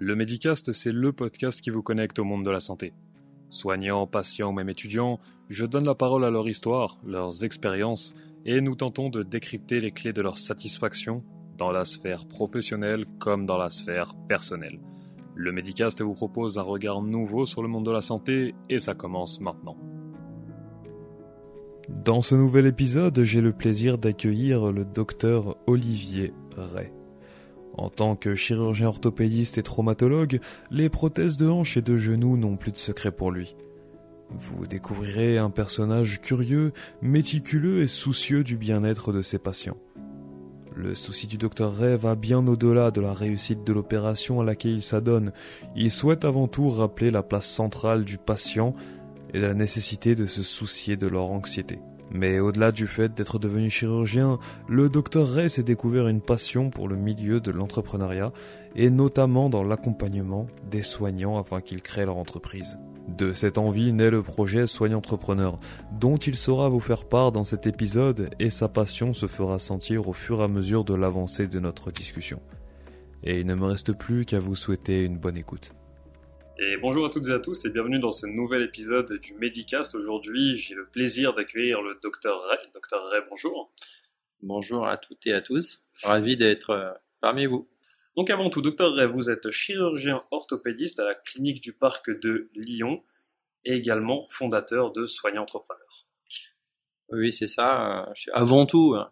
Le Medicast, c'est le podcast qui vous connecte au monde de la santé. Soignants, patients ou même étudiants, je donne la parole à leur histoire, leurs expériences, et nous tentons de décrypter les clés de leur satisfaction dans la sphère professionnelle comme dans la sphère personnelle. Le Medicast vous propose un regard nouveau sur le monde de la santé et ça commence maintenant. Dans ce nouvel épisode, j'ai le plaisir d'accueillir le docteur Olivier Ray. En tant que chirurgien orthopédiste et traumatologue, les prothèses de hanche et de genoux n'ont plus de secret pour lui. Vous découvrirez un personnage curieux, méticuleux et soucieux du bien-être de ses patients. Le souci du docteur Ray va bien au-delà de la réussite de l'opération à laquelle il s'adonne. Il souhaite avant tout rappeler la place centrale du patient et la nécessité de se soucier de leur anxiété. Mais au-delà du fait d'être devenu chirurgien, le docteur Ray s'est découvert une passion pour le milieu de l'entrepreneuriat et notamment dans l'accompagnement des soignants afin qu'ils créent leur entreprise. De cette envie naît le projet Soignant Entrepreneur, dont il saura vous faire part dans cet épisode et sa passion se fera sentir au fur et à mesure de l'avancée de notre discussion. Et il ne me reste plus qu'à vous souhaiter une bonne écoute. Et bonjour à toutes et à tous et bienvenue dans ce nouvel épisode du Medicast. Aujourd'hui, j'ai le plaisir d'accueillir le docteur Ray. Docteur Ray, bonjour. Bonjour à toutes et à tous. Ravi d'être euh, parmi vous. Donc avant tout, docteur Ray, vous êtes chirurgien orthopédiste à la clinique du parc de Lyon et également fondateur de Soignants Entrepreneurs. Oui, c'est ça. Avant tout, euh,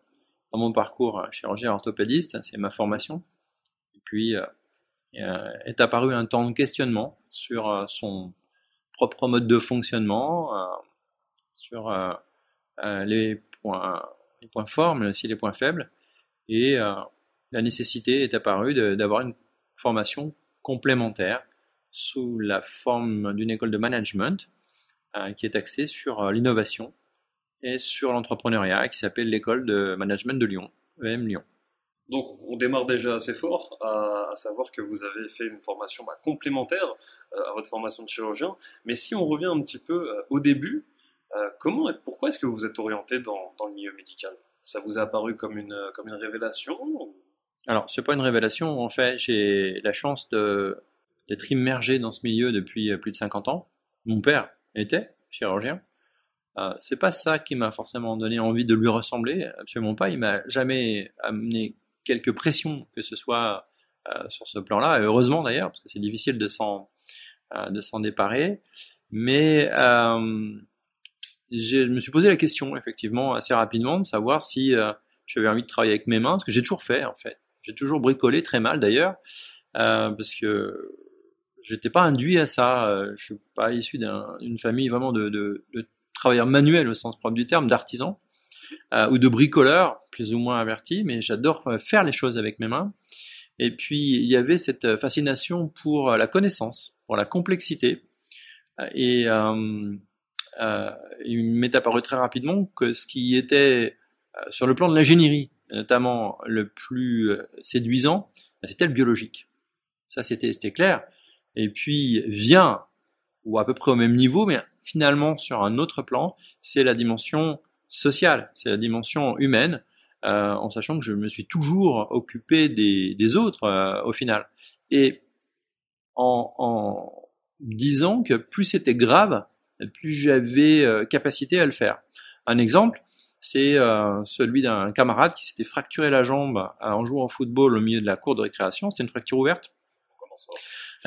dans mon parcours, euh, chirurgien orthopédiste, c'est ma formation. Et puis, est apparu un temps de questionnement sur euh, son propre mode de fonctionnement, euh, sur euh, les points, les points forts, mais aussi les points faibles. Et la nécessité est apparue d'avoir une formation complémentaire sous la forme d'une école de management qui est axée sur l'innovation et sur l'entrepreneuriat qui s'appelle l'école de management de Lyon, EM Lyon. Donc on démarre déjà assez fort, à, savoir que vous avez fait une formation bah, complémentaire euh, à votre formation de chirurgien. Mais si on revient un petit peu euh, au début, euh, comment et pourquoi est-ce que vous êtes orienté dans, le milieu médical? Ça vous a apparu comme une, comme une révélation Alors c'est pas une révélation, en fait j'ai la chance d'être immergé dans ce milieu depuis plus de 50 ans. Mon père était chirurgien. Euh, c'est pas ça qui m'a forcément donné envie de lui ressembler, absolument pas. Il m'a jamais amené quelques pressions, que ce soit euh, sur ce plan-là, heureusement d'ailleurs, parce que c'est difficile de s'en euh, déparer. Mais euh, je me suis posé la question, effectivement, assez rapidement, de savoir si j'avais envie de travailler avec mes mains, ce que j'ai toujours fait, en fait. J'ai toujours bricolé très mal, d'ailleurs, parce que j'étais pas induit à ça. Je suis pas issu d'une famille vraiment de travailleurs manuels au sens propre du terme, d'artisans. Euh, ou de bricoleur, plus ou moins averti, mais j'adore euh, faire les choses avec mes mains. Et puis il y avait cette euh, fascination pour la connaissance, pour la complexité. Et il m'est apparu très rapidement que ce qui était sur le plan de l'ingénierie, notamment le plus séduisant, bah, c'était le biologique. Ça c'était clair. Et puis vient ou à peu près au même niveau, mais finalement sur un autre plan, c'est la dimension sociale, c'est la dimension humaine, euh, en sachant que je me suis toujours occupé des, des autres euh, au final. Et en, en, disant que plus c'était grave, plus j'avais euh, capacité à le faire. Un exemple, c'est celui d'un camarade qui s'était fracturé la jambe en jouant au football au milieu de la cour de récréation. C'était une fracture ouverte.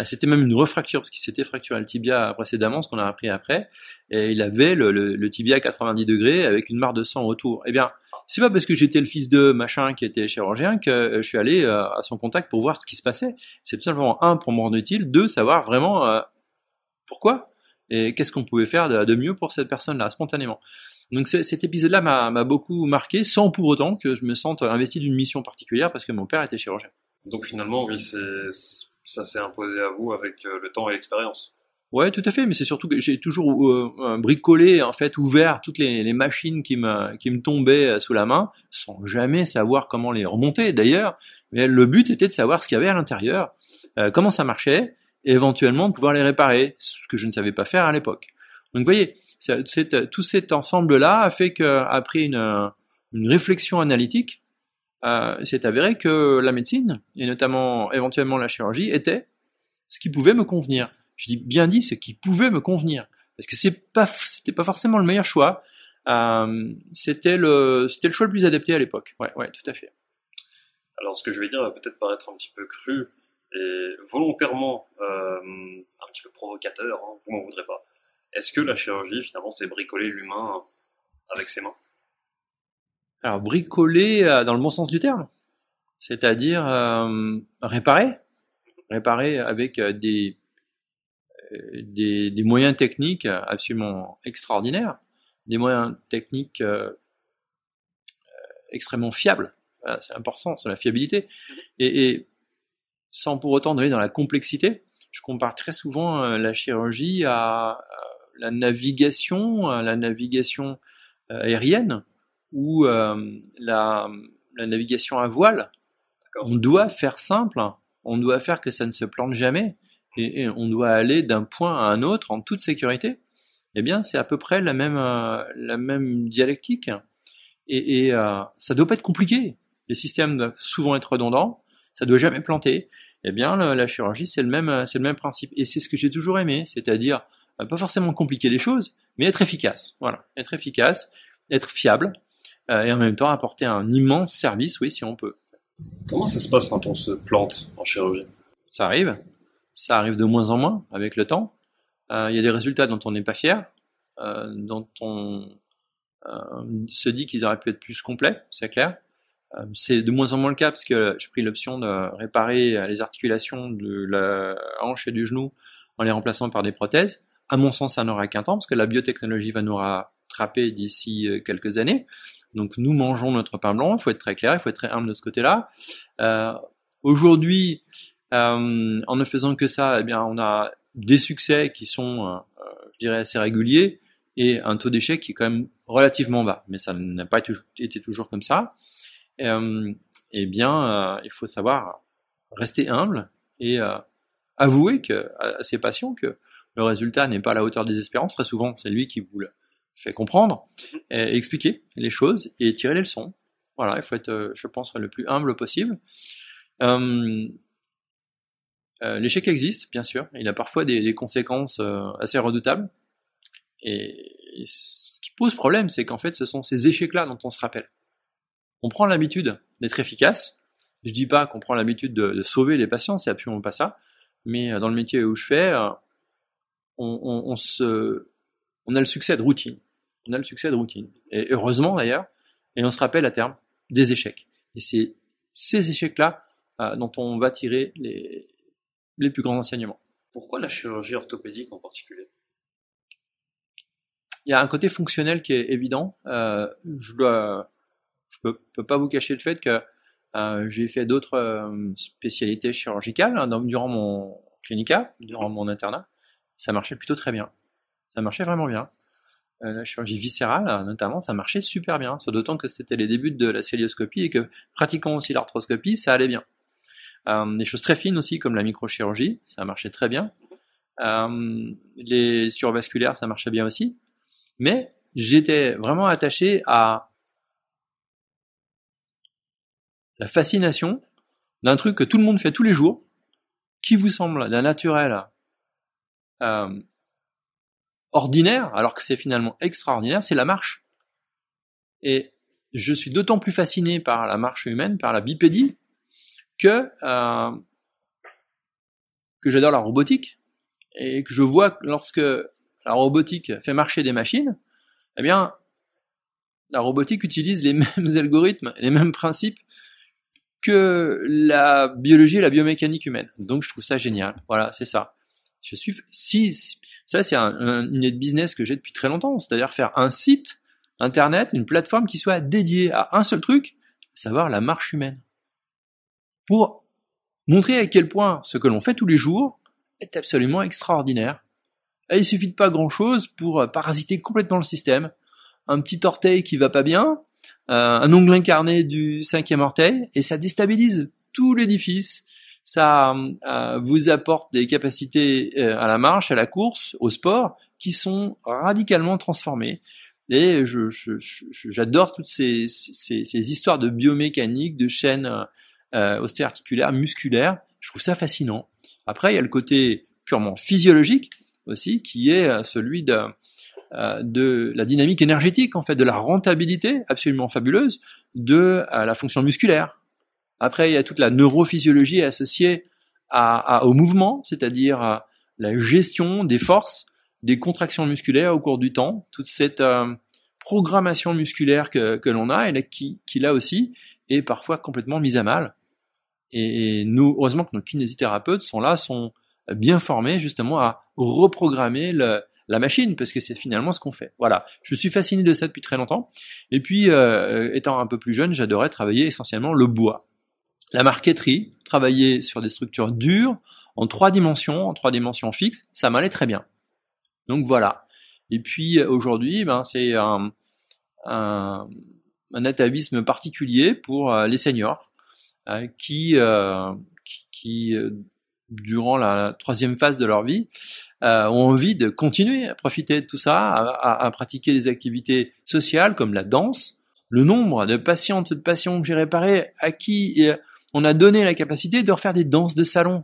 C'était même une refracture parce qu'il s'était fracturé le tibia précédemment, ce qu'on a appris après, et il avait le, tibia à 90 degrés avec une mare de sang autour. Eh bien, c'est pas parce que j'étais le fils de machin qui était chirurgien que euh, je suis allé euh, à son contact pour voir ce qui se passait. C'est tout simplement un pour me rendre utile, deux savoir vraiment euh, pourquoi et qu'est-ce qu'on pouvait faire de, mieux pour cette personne-là spontanément. Donc cet épisode-là m'a beaucoup marqué, sans pour autant que je me sente investi d'une mission particulière parce que mon père était chirurgien. Donc finalement, oui, c'est ça s'est imposé à vous avec euh, le temps et l'expérience. Ouais, tout à fait, mais c'est surtout que j'ai toujours euh, bricolé, en fait, ouvert toutes les, machines qui me, qui me tombaient euh, sous la main, sans jamais savoir comment les remonter d'ailleurs. Mais le but était de savoir ce qu'il y avait à l'intérieur, comment ça marchait, et éventuellement pouvoir les réparer, ce que je ne savais pas faire à l'époque. Donc, vous voyez, tout cet ensemble-là a fait qu'après une, une réflexion analytique, euh, avéré que la médecine, et notamment éventuellement la chirurgie, était ce qui pouvait me convenir. Je dis bien dit ce qui pouvait me convenir, parce que c'est pas, c'était pas forcément le meilleur choix. Euh, c'était le, c'était le choix le plus adapté à l'époque. Ouais, ouais, tout à fait. Alors, ce que je vais dire va peut-être paraître un petit peu cru et volontairement euh, un petit peu provocateur. Hein, vous m'en voudrez pas. Est-ce que la chirurgie, finalement, c'est bricoler l'humain avec ses mains? Alors, bricoler euh, dans le bon sens du terme, c'est-à-dire euh, réparer, réparer avec euh, des, des, moyens techniques absolument extraordinaires, des moyens techniques extrêmement fiables. C'est important, c'est la fiabilité. Et, et, sans pour autant aller dans la complexité, je compare très souvent la chirurgie à, la navigation, la navigation aérienne ou euh, la, la, navigation à voile. On doit faire simple, on doit faire que ça ne se plante jamais et, et on doit aller d'un point à un autre en toute sécurité. Eh bien, c'est à peu près la même, euh, la même dialectique. Et, et euh, ça doit pas être compliqué. Les systèmes doivent souvent être redondants. Ça doit jamais planter. Eh bien, la, la chirurgie, c'est le même, c'est le même principe. Et c'est ce que j'ai toujours aimé, c'est-à-dire euh, pas forcément compliquer les choses, mais être efficace. Voilà, être efficace, être fiable, euh, et en même temps apporter un immense service, oui, si on peut. Comment ça se passe quand on se plante en chirurgie? Ça arrive. Ça arrive de moins en moins avec le temps. Euh, il y a des résultats dont on n'est pas fier, euh, dont on se dit qu'ils auraient pu être plus complets, c'est clair. c'est de moins en moins le cas parce que j'ai pris l'option de réparer les articulations de la hanche et du genou en les remplaçant par des prothèses. À mon sens, ça n'aura qu'un temps parce que la biotechnologie va nous rattraper d'ici quelques années. Donc nous mangeons notre pain blanc, il faut être très clair, il faut être très humble de ce côté-là. Euh, Aujourd'hui, euh, en ne faisant que ça, eh bien, on a des succès qui sont, euh, je dirais, assez réguliers et un taux d'échec qui est quand même relativement bas. Mais ça n'a pas été toujours comme ça. Eh bien, il faut savoir rester humble et avouer à, ses patients que le résultat n'est pas à la hauteur des espérances. Très souvent, c'est lui qui vous le fait comprendre, et expliquer les choses et tirer les leçons. Voilà, il faut être, euh, je pense, le plus humble possible. Euh, euh, L'échec existe, bien sûr. Il a parfois des, des conséquences euh, assez redoutables. Et, et, ce qui pose problème, c'est qu'en fait, ce sont ces échecs-là dont on se rappelle. On prend l'habitude d'être efficace. Je dis pas qu'on prend l'habitude de, de, sauver les patients, c'est absolument pas ça. Mais dans le métier où je fais, on, on, on se, on a le succès de routine on a le succès de routine. Et heureusement d'ailleurs, et on se rappelle à terme des échecs. Et c'est ces échecs-là euh, dont on va tirer les, les plus grands enseignements. Pourquoi la chirurgie orthopédique en particulier? Il y a un côté fonctionnel qui est évident. Euh, je je peux, peux, pas vous cacher le fait que euh, j'ai fait d'autres spécialités chirurgicales hein, durant mon clinica, durant mon internat. Ça marchait plutôt très bien. Ça marchait vraiment bien. Euh, la chirurgie viscérale, notamment, ça marchait super bien. D'autant que c'était les débuts de la célioscopie et que pratiquant aussi l'arthroscopie, ça allait bien. Euh, des choses très fines aussi, comme la microchirurgie, ça marchait très bien. Euh, les survasculaires, ça marchait bien aussi. Mais j'étais vraiment attaché à la fascination d'un truc que tout le monde fait tous les jours, qui vous semble d'un naturel euh, ordinaire, alors que c'est finalement extraordinaire, c'est la marche. Et je suis d'autant plus fasciné par la marche humaine, par la bipédie, que euh, que j'adore la robotique et que je vois que lorsque la robotique fait marcher des machines, eh bien, la robotique utilise les mêmes algorithmes, les mêmes principes que la biologie et la biomécanique humaine. Donc je trouve ça génial. Voilà, c'est ça. Si, ça c'est un, un, une business que j'ai depuis très longtemps, c'est-à-dire faire un site internet, une plateforme qui soit dédiée à un seul truc, savoir la marche humaine, pour montrer à quel point ce que l'on fait tous les jours est absolument extraordinaire. Et il suffit de pas grand-chose pour parasiter complètement le système. Un petit orteil qui va pas bien, euh, un ongle incarné du cinquième orteil, et ça déstabilise tout l'édifice ça euh, vous apporte des capacités euh, à la marche, à la course, au sport, qui sont radicalement transformées. Et je, j'adore toutes ces, ces, ces, histoires de biomécanique, de chaînes euh, musculaires. Je trouve ça fascinant. Après, il y a le côté purement physiologique aussi, qui est celui de, de la dynamique énergétique, en fait, de la rentabilité absolument fabuleuse de la fonction musculaire. Après, il y a toute la neurophysiologie associée à, au mouvement, c'est-à-dire la gestion des forces, des contractions musculaires au cours du temps, toute cette euh, programmation musculaire que, que l'on a et qui, qui là aussi est parfois complètement mise à mal. Et, nous, heureusement que nos kinésithérapeutes sont là, sont bien formés justement à reprogrammer le, la machine, parce que c'est finalement ce qu'on fait. Voilà, je suis fasciné de ça depuis très longtemps. Et puis, euh, étant un peu plus jeune, j'adorais travailler essentiellement le bois. La marqueterie, travailler sur des structures dures, en trois dimensions, en trois dimensions fixes, ça m'allait très bien. Donc voilà. Et puis aujourd'hui, ben, c'est un, un, un, atavisme particulier pour euh, les seniors euh, qui, euh, qui, durant la troisième phase de leur vie, ont envie de continuer à profiter de tout ça, à, à, pratiquer des activités sociales comme la danse. Le nombre de patientes et de patients que j'ai réparés à qui on a donné la capacité de refaire des danses de salon.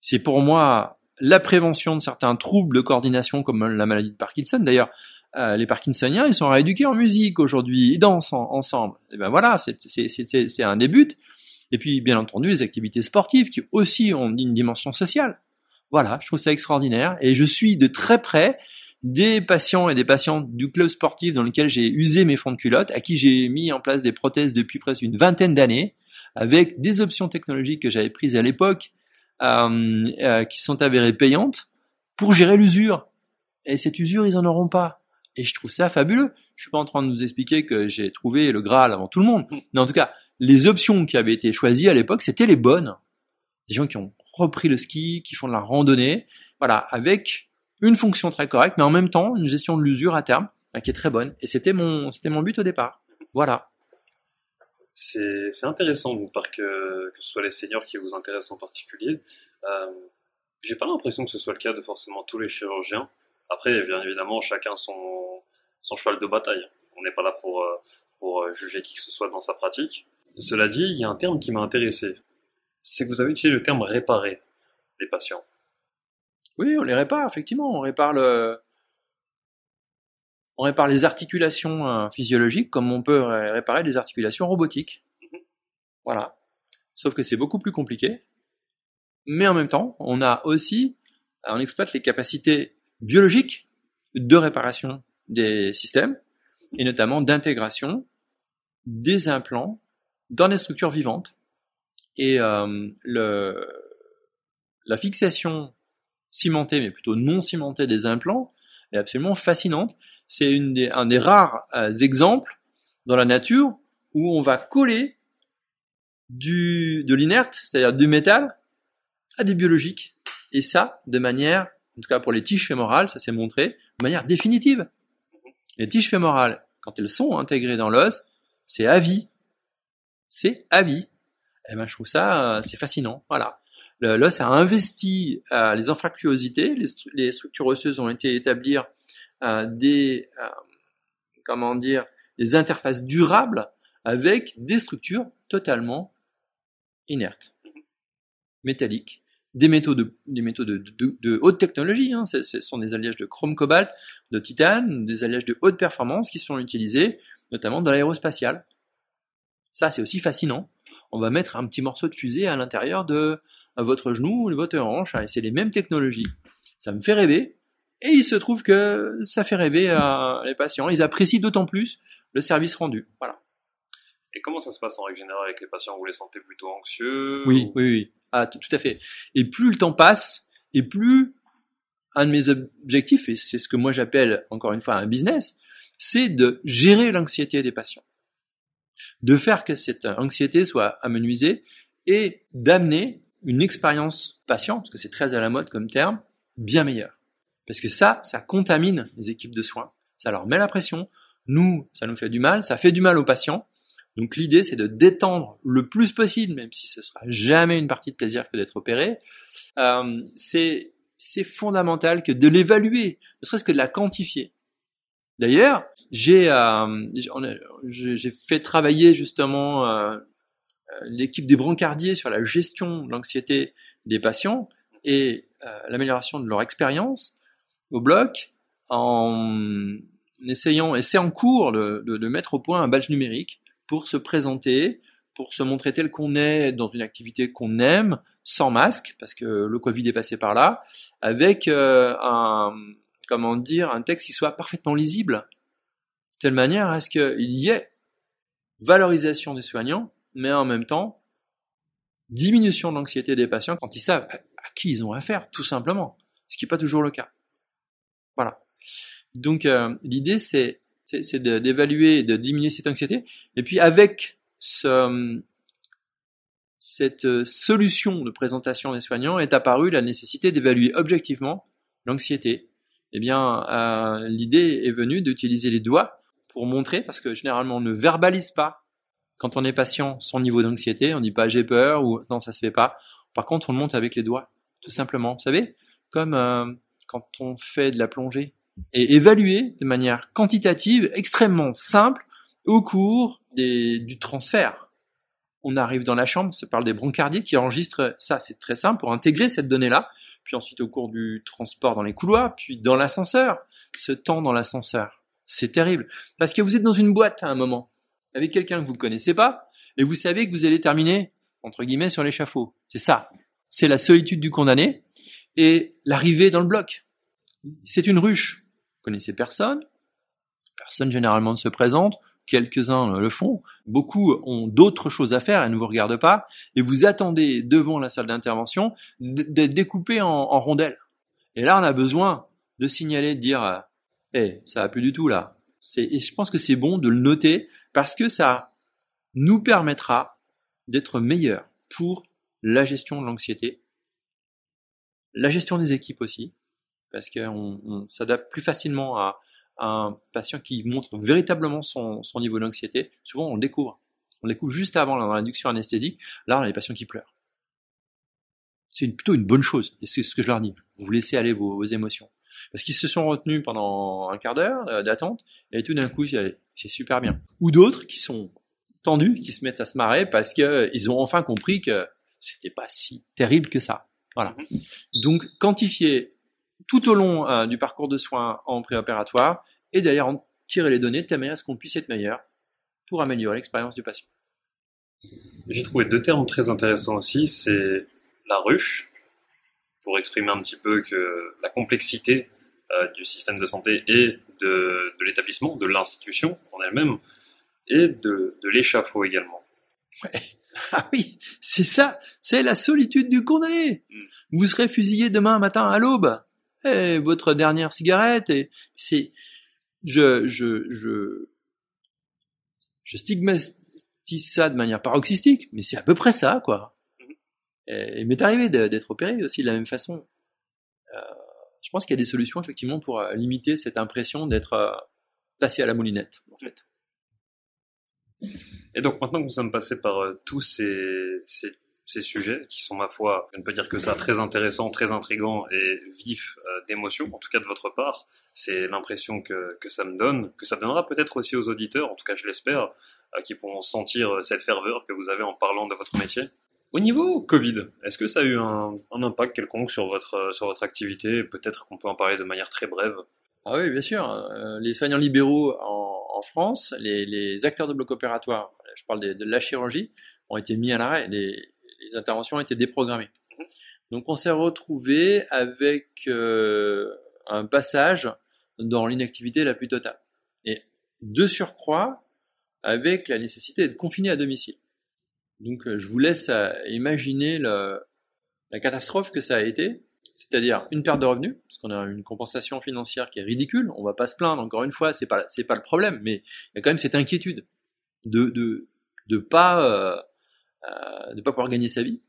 C'est pour moi la prévention de certains troubles de coordination comme la maladie de Parkinson. D'ailleurs, euh, les Parkinsoniens, ils sont rééduqués en musique aujourd'hui, ils dansent ensemble. Et ben voilà, c'est un début. Et puis, bien entendu, les activités sportives qui aussi ont une dimension sociale. Voilà, je trouve ça extraordinaire. Et je suis de très près des patients et des patientes du club sportif dans lequel j'ai usé mes fonds de culotte, à qui j'ai mis en place des prothèses depuis presque une vingtaine d'années, avec des options technologiques que j'avais prises à l'époque, euh, euh, qui sont avérées payantes, pour gérer l'usure. Et cette usure, ils en auront pas. Et je trouve ça fabuleux. Je suis pas en train de nous expliquer que j'ai trouvé le Graal avant tout le monde. Mais en tout cas, les options qui avaient été choisies à l'époque, c'était les bonnes. Des gens qui ont repris le ski, qui font de la randonnée, voilà, avec une fonction très correcte, mais en même temps une gestion de l'usure à terme bah, qui est très bonne. Et c'était mon, c'était mon but au départ. Voilà. C'est, intéressant donc par que, que ce soit les seniors qui vous intéressent en particulier. Euh, j'ai pas l'impression que ce soit le cas de forcément tous les chirurgiens. Après, bien évidemment, chacun son, son cheval de bataille. On n'est pas là pour, euh, pour euh, juger qui que ce soit dans sa pratique. Cela dit, il y a un terme qui m'a intéressé. C'est que vous avez utilisé le terme réparer les patients. Oui, on les répare, effectivement. On répare le, on répare les articulations euh, physiologiques comme on peut réparer des articulations robotiques. Voilà. Sauf que c'est beaucoup plus compliqué. Mais en même temps, on a aussi, on exploite les capacités biologiques de réparation des systèmes et notamment d'intégration des implants dans des structures vivantes. Et euh, la fixation cimentée, mais plutôt non cimentée des implants, est absolument fascinante. C'est des, un des rares euh, exemples dans la nature où on va coller du, de l'inerte, c'est-à-dire du métal, à des biologiques. Et ça, de manière, en tout cas pour les tiges fémorales, ça s'est montré, de manière définitive. Les tiges fémorales, quand elles sont intégrées dans l'os, c'est à vie. C'est à vie. Et eh ben, je trouve ça, euh, c'est fascinant. Voilà. L'os a investi euh, les anfractuosités, les, structures osseuses ont été établies euh, des, euh, comment dire, des interfaces durables avec des structures totalement inertes, métalliques, des métaux de, des métaux de, haute technologie. Hein. Ce sont des alliages de chrome cobalt, de titane, des alliages de haute performance qui sont utilisés notamment dans l'aérospatial. Ça, c'est aussi fascinant. On va mettre un petit morceau de fusée à l'intérieur de votre genou ou votre hanche, et c'est les mêmes technologies. Ça me fait rêver, et il se trouve que ça fait rêver à les patients. Ils apprécient d'autant plus le service rendu. Voilà. Et comment ça se passe en règle générale avec les patients? Vous les sentez plutôt anxieux Oui, oui, oui. Ah, tout à fait. Et plus le temps passe, et plus un de mes objectifs, et c'est ce que moi j'appelle encore une fois un business, c'est de gérer l'anxiété des patients. De faire que cette anxiété soit amenuisée et d'amener une expérience patient, parce que c'est très à la mode comme terme, bien meilleure. Parce que ça, ça contamine les équipes de soins, ça leur met la pression, nous, ça nous fait du mal, ça fait du mal aux patients. Donc l'idée, c'est de détendre le plus possible, même si ce sera jamais une partie de plaisir que d'être opéré. Euh, c'est c'est fondamental que de l'évaluer, ne serait-ce que de la quantifier. D'ailleurs, j'ai euh, j'ai fait travailler justement euh, l'équipe des brancardiers sur la gestion de l'anxiété des patients et l'amélioration de leur expérience au bloc en essayant, et c'est en cours de, de, mettre au point un badge numérique pour se présenter, pour se montrer tel qu'on est dans une activité qu'on aime, sans masque, parce que le Covid est passé par là, avec euh, un, comment dire, un texte qui soit parfaitement lisible, de telle manière à ce qu'il y ait valorisation des soignants, mais en même temps, diminution de l'anxiété des patients quand ils savent à qui ils ont affaire, tout simplement, ce qui n'est pas toujours le cas. Voilà. Donc euh, l'idée c'est c'est d'évaluer de diminuer cette anxiété. Et puis avec ce, cette solution de présentation des soignants est apparue la nécessité d'évaluer objectivement l'anxiété. Eh bien, euh, l'idée est venue d'utiliser les doigts pour montrer, parce que généralement on ne verbalise pas quand on est patient son niveau d'anxiété, on dit pas j'ai peur ou non ça se fait pas. Par contre, on le monte avec les doigts, tout simplement. Vous savez, comme euh, quand on fait de la plongée et évaluer de manière quantitative, extrêmement simple, au cours des, du transfert. On arrive dans la chambre, ça parle des brancardiers qui enregistrent ça, c'est très simple pour intégrer cette donnée-là, puis ensuite au cours du transport dans les couloirs, puis dans l'ascenseur, ce temps dans l'ascenseur. C'est terrible. Parce que vous êtes dans une boîte à un moment, avec quelqu'un que vous ne connaissez pas, et vous savez que vous allez terminer, entre guillemets, sur l'échafaud. C'est ça. C'est la solitude du condamné et l'arrivée dans le bloc. C'est une ruche connaissez personne, personne généralement ne se présente, quelques-uns le font, beaucoup ont d'autres choses à faire et ne vous regardent pas, et vous attendez devant la salle d'intervention d'être découpé en, rondelles. Et là, on a besoin de signaler, de dire, eh, ça va plus du tout là. Et je pense que c'est bon de le noter parce que ça nous permettra d'être meilleurs pour la gestion de l'anxiété, la gestion des équipes aussi, parce qu'on s'adapte plus facilement à, un patient qui montre véritablement son, niveau d'anxiété. Souvent, on le découvre. On le découvre juste avant dans l'induction anesthésique. Là, on a des patients qui pleurent. C'est plutôt une bonne chose. Et c'est ce que je leur dis. Vous laissez aller vos, émotions. Parce qu'ils se sont retenus pendant un quart d'heure euh, d'attente, et tout d'un coup, c'est super bien. Ou d'autres qui sont tendus, qui se mettent à se marrer parce qu'ils ont enfin compris que c'était pas si terrible que ça. Voilà. Mhm. Donc, quantifier tout au long euh, du parcours de soins en préopératoire et d'ailleurs en tirer les données de telle manière à ce qu'on puisse être meilleur pour améliorer l'expérience du patient. J'ai trouvé deux termes très intéressants aussi, c'est la ruche, pour exprimer un petit peu que la complexité euh, du système de santé et de, l'établissement, de l'institution en elle-même, et de, l'échafaud également. Ah oui, c'est ça, c'est la solitude du condamné. Mm. Vous serez fusillé demain matin à l'aube et votre dernière cigarette et c'est je je je je stigmatise ça de manière paroxystique mais c'est à peu près ça quoi il m'est arrivé d'être opéré aussi de la même façon euh, je pense qu'il y a des solutions effectivement pour euh, limiter cette impression d'être euh, passé à la moulinette et donc maintenant que nous sommes passés par tous ces, sujets qui sont, ma foi, je ne peux dire que ça, très intéressants, très intrigants et euh, d'émotion, en tout cas de votre part. C'est l'impression que, ça me donne, que ça donnera peut-être aussi aux auditeurs, en tout cas je l'espère, euh, qui pourront sentir euh, cette ferveur que vous avez en parlant de votre métier. Au niveau Covid, est-ce que ça a eu un, un impact quelconque sur votre, sur votre activité? Peut-être qu'on peut en parler de manière très brève. Ah oui, bien sûr. les soignants libéraux en, en France, les, les, acteurs de bloc opératoire, je parle de, de la chirurgie, ont été mis à l'arrêt. Les, les interventions ont été déprogrammées. Mhm. Donc on s'est retrouvé avec euh, un passage dans l'inactivité la plus totale. Et de surcroît, avec la nécessité d'être confiné à domicile. Donc euh, je vous laisse euh, imaginer la catastrophe que ça a été, c'est-à-dire une perte de revenus, parce qu'on a une compensation financière qui est ridicule, on va pas se plaindre, encore une fois, c'est pas, pas le problème, mais il y a quand même cette inquiétude de, de, de pas, euh, pas pouvoir gagner sa vie,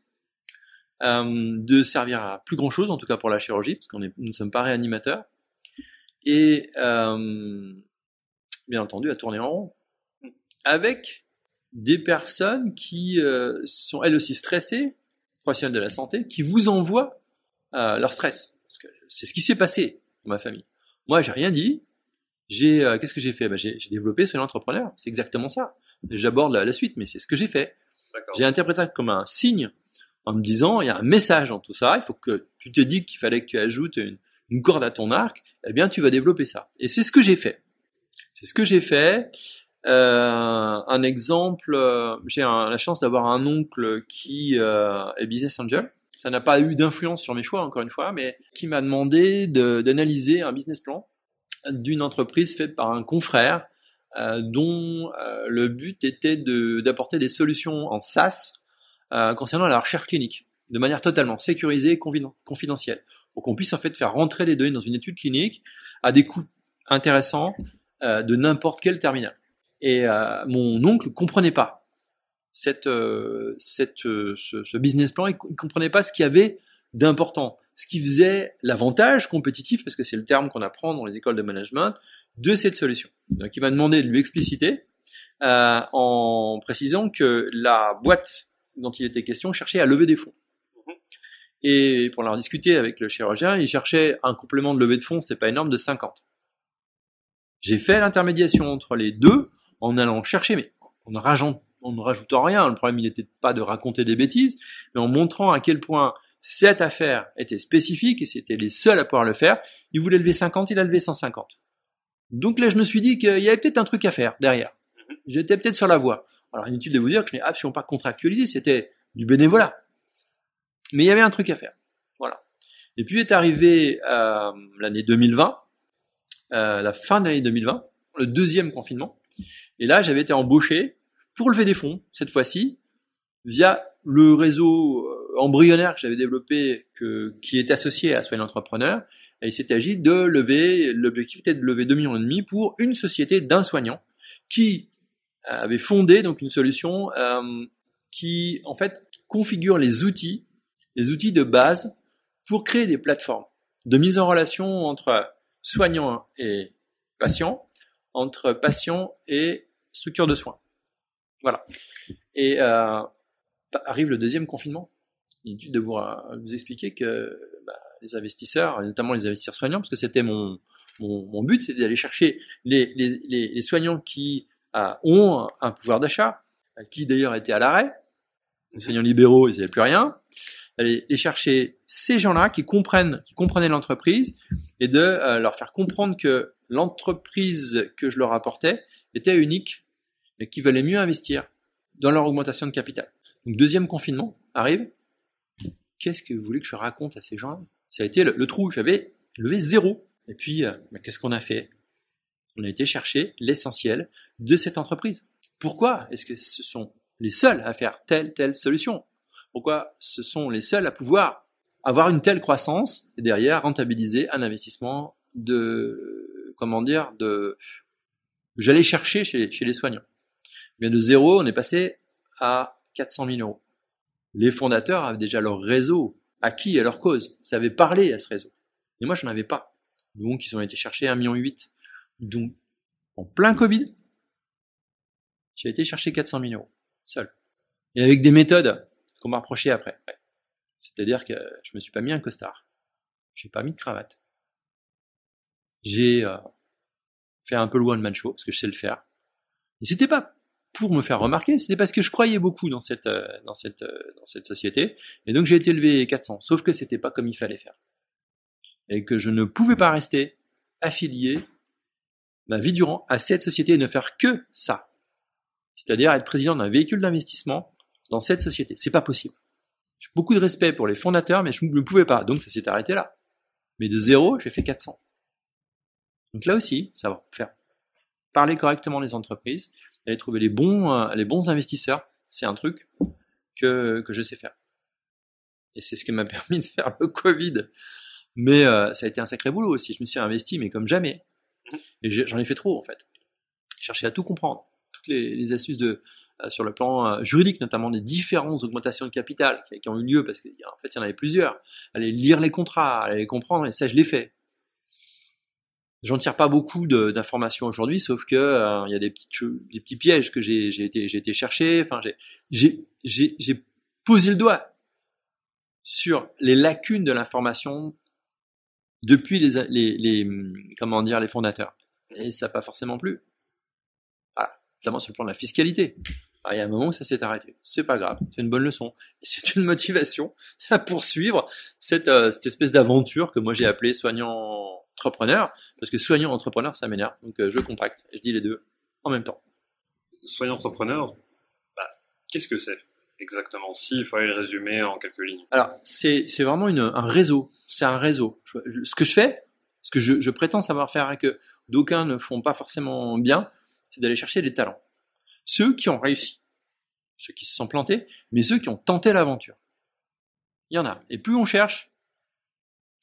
de servir à plus grand chose, en tout cas pour la chirurgie, parce qu'on nous ne sommes pas réanimateurs, et bien entendu à tourner en rond, avec des personnes qui sont elles aussi stressées, professionnels de la santé, qui vous envoient leur stress. C'est ce qui s'est passé dans ma famille. Moi, j'ai rien dit. J'ai, qu'est-ce que j'ai fait? Bah, J'ai développé Soyez l'entrepreneur. C'est exactement ça. J'aborde la, la, suite, mais c'est ce que j'ai fait. D'accord. J'ai interprété ça comme un signe en me disant, il y a un message dans tout ça, il faut que tu te dis qu'il fallait que tu ajoutes une, une corde à ton arc, eh bien tu vas développer ça. Et c'est ce que j'ai fait. C'est ce que j'ai fait. Euh, un exemple, euh, j'ai la chance d'avoir un oncle qui euh, est business angel. Ça n'a pas eu d'influence sur mes choix, encore une fois, mais qui m'a demandé de- d'analyser un business plan d'une entreprise faite par un confrère dont le but était d'apporter des solutions en SaaS concernant la recherche clinique, de manière totalement sécurisée et confiden- confidentielle, pour qu'on puisse en fait faire rentrer les données dans une étude clinique à des coûts intéressants de n'importe quel terminal. Et euh, mon oncle comprenait pas cette, euh, cette, euh, ce, ce business plan, il, co- il comprenait pas ce qu'il y avait d'important, ce qui faisait l'avantage compétitif, parce que c'est le terme qu'on apprend dans les écoles de management, de cette solution. Donc il m'a demandé de lui expliciter euh, en précisant que la boîte dont il était question cherchait à lever des fonds. Mhm. Et pour en discuter avec le chirurgien, il cherchait un complément de levée de fonds, c'était pas énorme, de 50. J'ai fait l'intermédiation entre les deux en allant chercher, mais en ne, rageant- en ne rajoutant rien. Le problème, il n'était pas de raconter des bêtises, mais en montrant à quel point cette affaire était spécifique et c'était les seuls à pouvoir le faire. Il voulait lever 50, il a levé 150. Donc là, je me suis dit qu'il y avait peut-être un truc à faire derrière. Mhm. J'étais peut-être sur la voie. Alors inutile de vous dire que je n'ai absolument pas contractualisé, c'était du bénévolat. Mais il y avait un truc à faire. Voilà. Et puis est arrivé euh, l'année 2020, euh, la fin de l'année 2020, le deuxième confinement. Et là, j'avais été embauché pour lever des fonds, cette fois-ci, via le réseau euh, embryonnaire que j'avais développé, qui est associé à Soin Entrepreneur. Et il s'est agi de lever, l'objectif était de lever 2 millions et demi pour une société d'un soignant qui avait fondé donc une solution euh, qui en fait configure les outils, les outils de base pour créer des plateformes de mise en relation entre soignants et patients, entre patients et structures de soins. Voilà. Et euh, arrive le deuxième confinement. Inutile de euh, vous expliquer que bah, les investisseurs, notamment les investisseurs soignants, parce que c'était mon, mon, mon but, c'était d'aller chercher les, les, les, soignants qui euh, ont un pouvoir d'achat, euh, qui d'ailleurs étaient à l'arrêt, les soignants libéraux, ils n'avaient plus rien, aller les chercher ces gens-là qui comprennent, qui comprenaient l'entreprise, et de euh, leur faire comprendre que l'entreprise que je leur apportais était unique et qu'il valait mieux investir dans leur augmentation de capital. Donc deuxième confinement arrive. Qu'est-ce que vous voulez que je raconte à ces gens-là? Ça a été le, le trou. J'avais levé zéro. Et puis, euh, bah, qu'est-ce qu'on a fait? On a été chercher l'essentiel de cette entreprise. Pourquoi est-ce que ce sont les seuls à faire telle telle solution? Pourquoi ce sont les seuls à pouvoir avoir une telle croissance et derrière rentabiliser un investissement de comment dire de j'allais chercher chez, les soignants. Bien de zéro, on est passé à 400 000 euros. Les fondateurs avaient déjà leur réseau acquis à leur cause, ça avait parlé à ce réseau. Et moi, je n'en avais pas. Donc, ils ont été chercher 1,8 million. Donc, en plein Covid, j'ai été chercher 400 000 euros, seul. Et avec des méthodes qu'on m'a reproché après. C'est-à-dire que je me suis pas mis un costard. J'ai pas mis de cravate. J'ai euh, fait un peu le one-man show, parce que je sais le faire. Et c'était pas pour me faire remarquer, c'était parce que je croyais beaucoup dans cette, euh, dans cette, euh, dans cette société. Et donc j'ai été élevé 400. Sauf que c'était pas comme il fallait faire. Et que je ne pouvais pas rester affilié ma vie durant à cette société et ne faire que ça. C'est-à-dire être président d'un véhicule d'investissement dans cette société. C'est pas possible. J'ai beaucoup de respect pour les fondateurs, mais je ne pouvais pas. Donc ça s'est arrêté là. Mais de zéro, j'ai fait 400. Donc là aussi, ça va faire parler correctement les entreprises, aller trouver les bons, euh, investisseurs, c'est un truc que, je sais faire. Et c'est ce qui m'a permis de faire le Covid. Mais euh, ça a été un sacré boulot aussi. Je me suis investi, mais comme jamais. Et j'en ai fait trop en fait. Chercher à tout comprendre, toutes les, astuces de euh, sur le plan juridique, notamment des différentes augmentations de capital qui, qui ont eu lieu parce qu'en fait il y en avait plusieurs. Aller lire les contrats, aller les comprendre, et ça je l'ai fait. J'en tire pas beaucoup d'informations aujourd'hui, sauf que euh, il y a des petites des petits pièges que j'ai été été chercher. Enfin, j'ai posé le doigt sur les lacunes de l'information depuis les, les, les comment dire les fondateurs. Et ça n'a pas forcément plu. Voilà, notamment sur le plan de la fiscalité. Ah, il y a un moment où ça s'est arrêté. C'est pas grave, c'est une bonne leçon. C'est une motivation à poursuivre cette, euh, cette espèce d'aventure que moi j'ai appelée soignant entrepreneur, parce que soignant entrepreneur, ça m'énerve. Donc euh, je compacte, je dis les deux en même temps. Soignant entrepreneur, bah, qu'est-ce que c'est exactement? S'il fallait le résumer en quelques lignes. Alors, c'est c'est vraiment une, un réseau. C'est un réseau. Je- ce que je fais, ce que je, je prétends savoir faire et que d'aucuns ne font pas forcément bien, c'est d'aller chercher des talents. Ceux qui ont réussi, ceux qui se sont plantés, mais ceux qui ont tenté l'aventure. Il y en a. Et plus on cherche,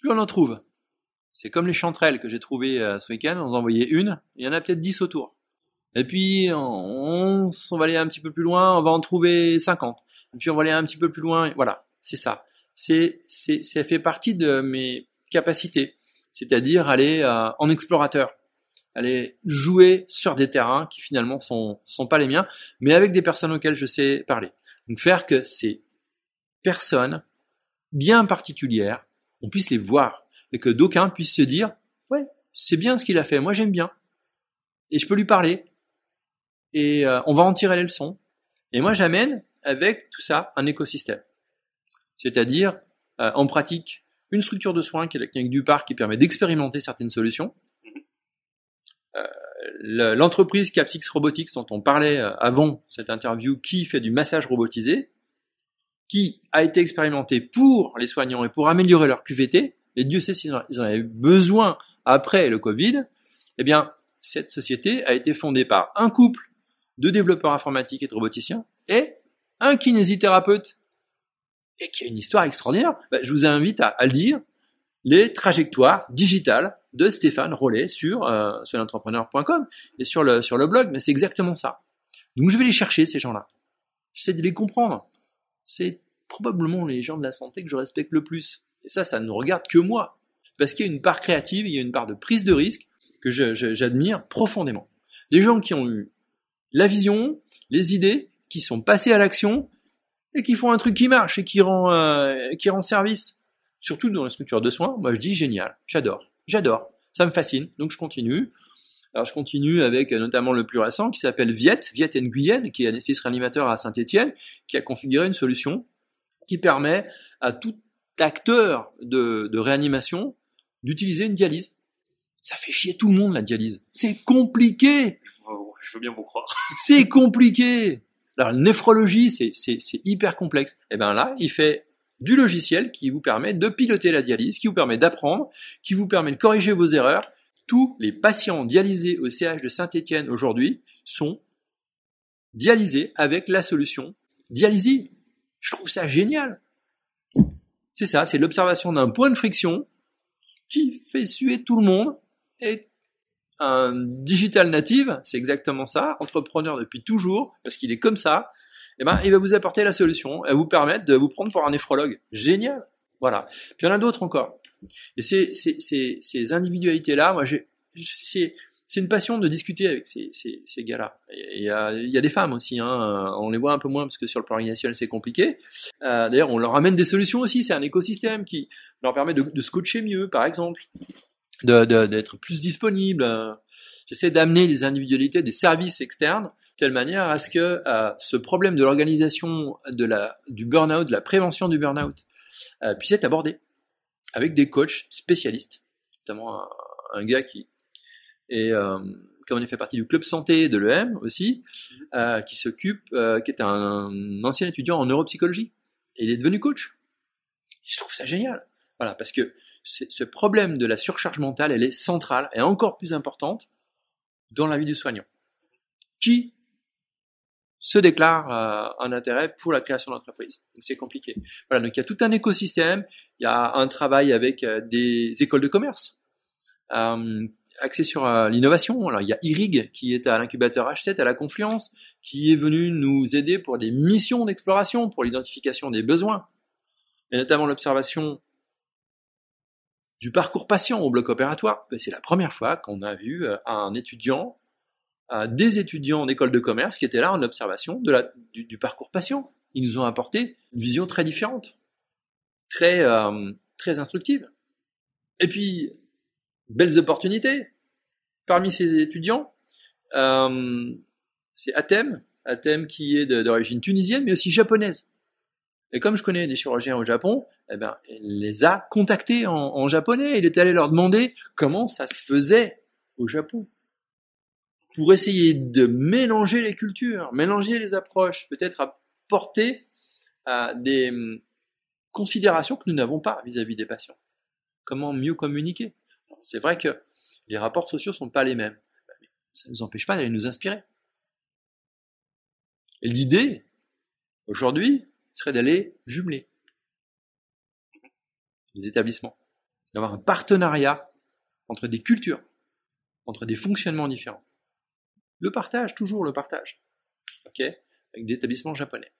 plus on en trouve. C'est comme les chanterelles que j'ai trouvées euh, ce week-end, on en a envoyé une, il y en a peut-être 10 autour. Et puis, on, on va aller un petit peu plus loin, on va en trouver 50. Et puis, on va aller un petit peu plus loin, voilà, c'est ça. C'est, c'est, ça fait partie de mes capacités. C'est-à-dire aller euh, en explorateur. Aller jouer sur des terrains qui finalement sont, sont pas les miens, mais avec des personnes auxquelles je sais parler. Donc, faire que ces personnes bien particulières, on puisse les voir et que d'aucuns puissent se dire, ouais, c'est bien ce qu'il a fait, moi j'aime bien. Et je peux lui parler. Et euh, on va en tirer les leçons. Et moi j'amène avec tout ça un écosystème. C'est-à-dire, euh, en pratique, une structure de soins qui est la clinique du parc qui permet d'expérimenter certaines solutions. Euh, le- L'entreprise Capsix Robotics dont on parlait euh, avant cette interview qui fait du massage robotisé, qui a été expérimenté pour les soignants et pour améliorer leur QVT, et Dieu sait s'ils en avaient besoin après le Covid, eh bien, cette société a été fondée par un couple de développeurs informatiques et de roboticiens et un kinésithérapeute et qui a une histoire extraordinaire. Bah, je vous invite à, à lire les trajectoires digitales de Stéphane Rollet sur, euh, sur l'entrepreneur.com et sur le, sur le blog, mais c'est exactement ça. Donc je vais les chercher, ces gens-là. J'essaie de les comprendre. C'est probablement les gens de la santé que je respecte le plus. Et ça, ça ne regarde que moi. Parce qu'il y a une part créative, il y a une part de prise de risque que j'admire profondément. Des gens qui ont eu la vision, les idées, qui sont passés à l'action et qui font un truc qui marche et qui rend, euh, qui rend service. Surtout dans les structures de soins, moi je dis génial, j'adore, j'adore, ça me fascine, donc je continue. Alors je continue avec euh, notamment le plus récent qui s'appelle Viette, Viette Nguyen, qui est anesthésiste réanimateur à Saint-Étienne, qui a configuré une solution qui permet à tout acteur de, de réanimation d'utiliser une dialyse. Ça fait chier tout le monde la dialyse. C'est compliqué Je veux, bien vous croire. c'est compliqué. Alors, la néphrologie, c'est, c'est, c'est hyper complexe. Et bien là, il fait du logiciel qui vous permet de piloter la dialyse, qui vous permet d'apprendre, qui vous permet de corriger vos erreurs. Tous les patients dialysés au CH de Saint-Étienne aujourd'hui sont dialysés avec la solution Dialysie. Je trouve ça génial. C'est ça, c'est l'observation d'un point de friction qui fait suer tout le monde et un digital native, c'est exactement ça, entrepreneur depuis toujours, parce qu'il est comme ça, eh ben, il va vous apporter la solution, et vous permettre de vous prendre pour un néphrologue. Génial. Voilà. Puis il y en a d'autres encore. Et ces, ces, ces, ces individualités-là, moi, j'ai, c'est, une passion de discuter avec ces, ces, gars-là. Il y, a, y a des femmes aussi, hein. on les voit un peu moins parce que sur le plan organisationnel c'est compliqué. Euh, d'ailleurs, on leur amène des solutions aussi, c'est un écosystème qui leur permet de, de se coacher mieux, par exemple de- de- d'être plus disponible. euh, J'essaie d'amener des individualités, des services externes, de telle manière à ce que euh, ce problème de l'organisation de du burn-out, de la prévention du burn-out, euh, puisse être abordé avec des coachs spécialistes, notamment un gars qui est, euh, comme on fait partie du club santé de l'EM aussi, euh, qui s'occupe, euh, qui est un, ancien étudiant en neuropsychologie, et il est devenu coach. Je trouve ça génial. Voilà, parce que ce problème de la surcharge mentale, elle est centrale et encore plus importante dans la vie du soignant. Qui se déclare un intérêt pour la création d'entreprise. Donc c'est compliqué. Voilà, donc il y a tout un écosystème, il y a un travail avec des écoles de commerce, axé sur euh, l'innovation. Alors il y a IRIG qui est à l'incubateur H7 à la Confluence, qui est venu nous aider pour des missions d'exploration, pour l'identification des besoins, et notamment l'observation du parcours patient au bloc opératoire. C'est la première fois qu'on a vu euh, un étudiant, euh, des étudiants d'école de commerce qui étaient là en observation du, parcours patient. Ils nous ont apporté une vision très différente, très, très instructive. Et puis, belles opportunités. Parmi ces étudiants, euh, c'est Athème un thème qui est d'origine tunisienne, mais aussi japonaise. Et comme je connais des chirurgiens au Japon, eh ben, il les a contactés en, japonais. Il est allé leur demander comment ça se faisait au Japon. Pour essayer de mélanger les cultures, mélanger les approches, peut-être apporter à des hum, considérations que nous n'avons pas vis-à-vis des patients. Comment mieux communiquer? C'est vrai que les rapports sociaux sont pas les mêmes. Ça ne nous empêche pas d'aller nous inspirer. Et l'idée, aujourd'hui, serait d'aller jumeler les établissements, d'avoir un partenariat entre des cultures, entre des fonctionnements différents. Le partage, toujours le partage. Avec des établissements japonais.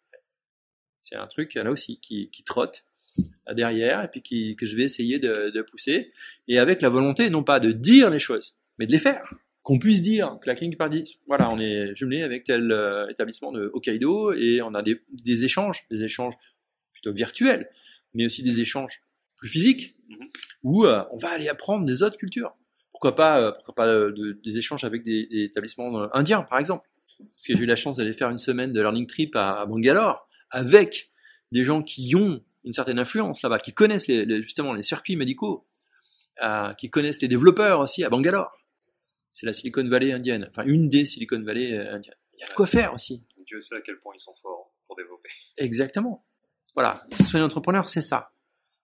C'est un truc, là aussi, qui trotte derrière et puis qui, que je vais essayer de, de, pousser. Et avec la volonté, non pas de dire les choses, mais de les faire. Qu'on puisse dire que la clinique voilà, on est jumelé avec tel euh, établissement de Hokkaido et on a des, des, échanges, des échanges plutôt virtuels, mais aussi des échanges plus physiques, mm-hmm. où euh, on va aller apprendre des autres cultures. Pourquoi pas, euh, pourquoi pas de, des échanges avec des, des établissements indiens, par exemple. Parce que j'ai eu la chance d'aller faire une semaine de learning trip à, à Bangalore avec des gens qui ont une certaine influence là-bas, qui connaissent les, justement les circuits médicaux, euh, qui connaissent les développeurs aussi à Bangalore. C'est la Silicon Valley indienne, enfin une des Silicon Valley euh, indiennes. Il y a de quoi faire aussi. Dieu sait à quel point ils sont forts pour développer. Exactement. Voilà, soyez entrepreneur, c'est ça.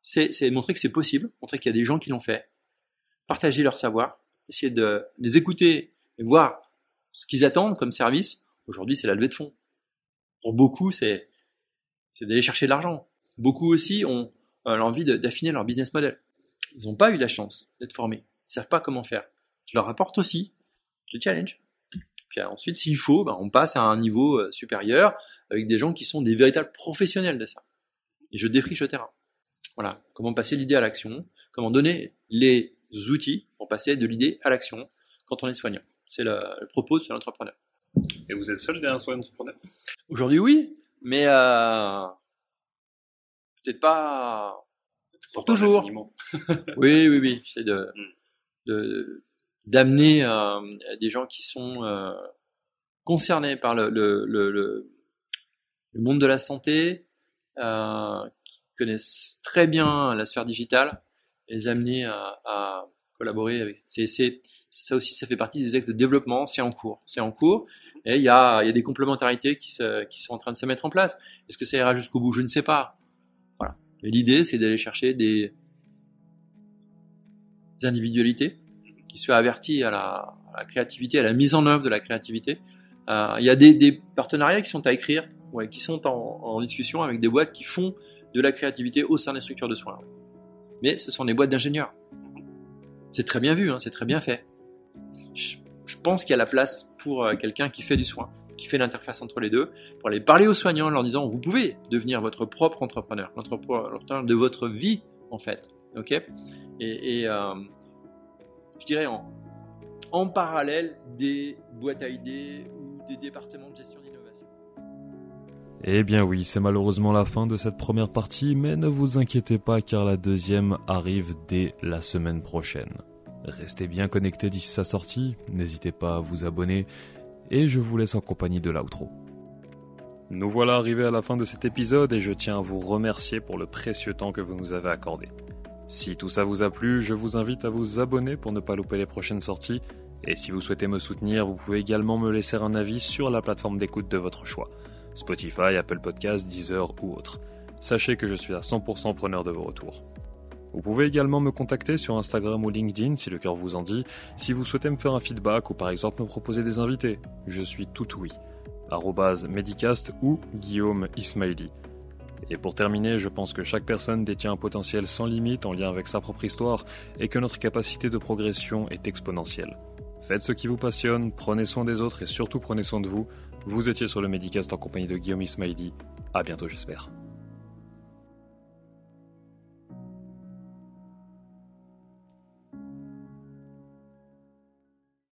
C'est montrer que c'est possible, montrer qu'il y a des gens qui l'ont fait, partager leur savoir, essayer de les écouter et voir ce qu'ils attendent comme service. Aujourd'hui, c'est la levée de fonds. Pour beaucoup, c'est c'est d'aller chercher de l'argent. Beaucoup aussi ont euh, l'envie d'affiner leur business model. Ils n'ont pas eu la chance d'être formés. Ils savent pas comment faire. Je leur apporte aussi. Je challenge. Puis ensuite, s'il faut, ben, on passe à un niveau euh, supérieur avec des gens qui sont des véritables professionnels de ça. Et je défriche le terrain. Voilà. Comment passer l'idée à l'action. Comment donner les outils pour passer de l'idée à l'action quand on est soignant. C'est le, propos de l'entrepreneur. Et vous êtes seul derrière un entrepreneur? Aujourd'hui, oui. Mais euh, peut-être pas pour toujours. oui, oui, oui. C'est de, hmm. de d'amener euh, des gens qui sont euh, concernés par le, le, le, le, monde de la santé, euh, qui connaissent très bien la sphère digitale, et les amener à, à collaborer avec. C'est, c'est, ça aussi, ça fait partie des axes de développement. C'est en cours, c'est en cours, et il y a, il y a des complémentarités qui, se, qui sont en train de se mettre en place. Est-ce que ça ira jusqu'au bout? Je ne sais pas. L'idée, c'est d'aller chercher des, individualités qui soient averties à la, créativité, à la mise en œuvre de la créativité. Euh, il y a des, partenariats qui sont à écrire, ouais, qui sont en, discussion avec des boîtes qui font de la créativité au sein des structures de soins. Mais ce sont des boîtes d'ingénieurs. C'est très bien vu, hein, c'est très bien fait. Je, je pense qu'il y a la place pour euh, quelqu'un qui fait du soin qui fait l'interface entre les deux, pour aller parler aux soignants en leur disant vous pouvez devenir votre propre entrepreneur, l'entrepreneur de votre vie en fait. Ok? Et, euh, je dirais en, en parallèle des boîtes à idées ou des départements de gestion d'innovation. Eh bien oui, c'est malheureusement la fin de cette première partie, mais ne vous inquiétez pas car la deuxième arrive dès la semaine prochaine. Restez bien connectés d'ici sa sortie, n'hésitez pas à vous abonner et je vous laisse en compagnie de l'outro. Nous voilà arrivés à la fin de cet épisode et je tiens à vous remercier pour le précieux temps que vous nous avez accordé. Si tout ça vous a plu, je vous invite à vous abonner pour ne pas louper les prochaines sorties. Et si vous souhaitez me soutenir, vous pouvez également me laisser un avis sur la plateforme d'écoute de votre choix. Spotify, Apple Podcasts, Deezer ou autre. Sachez que je suis à 100% preneur de vos retours. Vous pouvez également me contacter sur Instagram ou LinkedIn si le cœur vous en dit, si vous souhaitez me faire un feedback ou par exemple me proposer des invités. Je suis tout oui. Medicast ou Guillaume Ismaili. Et pour terminer, je pense que chaque personne détient un potentiel sans limite en lien avec sa propre histoire et que notre capacité de progression est exponentielle. Faites ce qui vous passionne, prenez soin des autres et surtout prenez soin de vous. Vous étiez sur le Medicast en compagnie de Guillaume Ismaili. À bientôt j'espère.